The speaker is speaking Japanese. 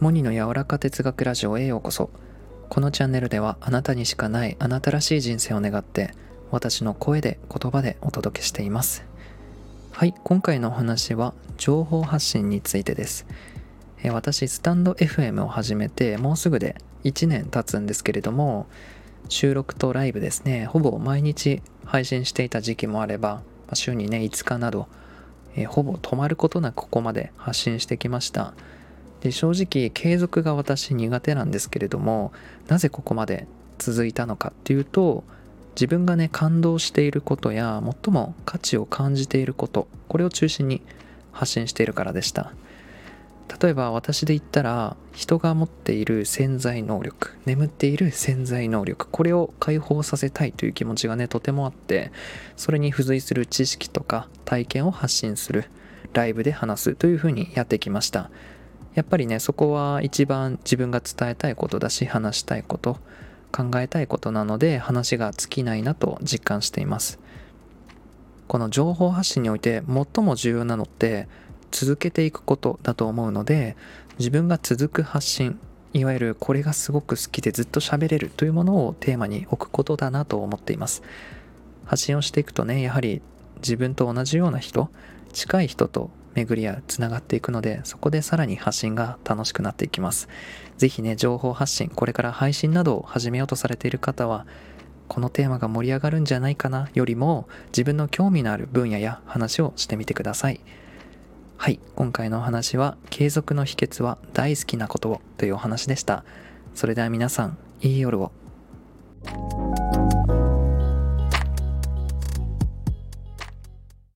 モニの柔らか哲学ラジオへようこそ。このチャンネルではあなたにしかないあなたらしい人生を願って私の声で言葉でお届けしています。はい今回のお話は情報発信についてです。私スタンド FM を始めてもうすぐで1年経つんですけれども収録とライブですね。ほぼ毎日配信していた時期もあれば週にね5日などえほぼ止まることなくここまで発信してきました。で正直継続が私苦手なんですけれどもなぜここまで続いたのかっていうと自分がね感動していることや最も価値を感じていることこれを中心に発信しているからでした。例えば私で言ったら人が持っている潜在能力眠っている潜在能力これを解放させたいという気持ちがねとてもあってそれに付随する知識とか体験を発信するライブで話すというふうにやってきました。やっぱりねそこは一番自分が伝えたいことだし話したいこと考えたいことなので話が尽きないなと実感しています。この情報発信において最も重要なのって続けていくことだと思うので自分が続く発信いわゆるこれがすごく好きでずっと喋れるというものをテーマに置くことだなと思っています。発信をしていくとねやはり自分と同じような人近い人と巡り合うつながっていくのでそこでさらに発信が楽しくなっていきます。是非ね情報発信これから配信などを始めようとされている方はこのテーマが盛り上がるんじゃないかなよりも自分の興味のある分野や話をしてみてください。はい今回のお話は継続の秘訣は大好きなことをというお話でした。それでは皆さんいい夜を。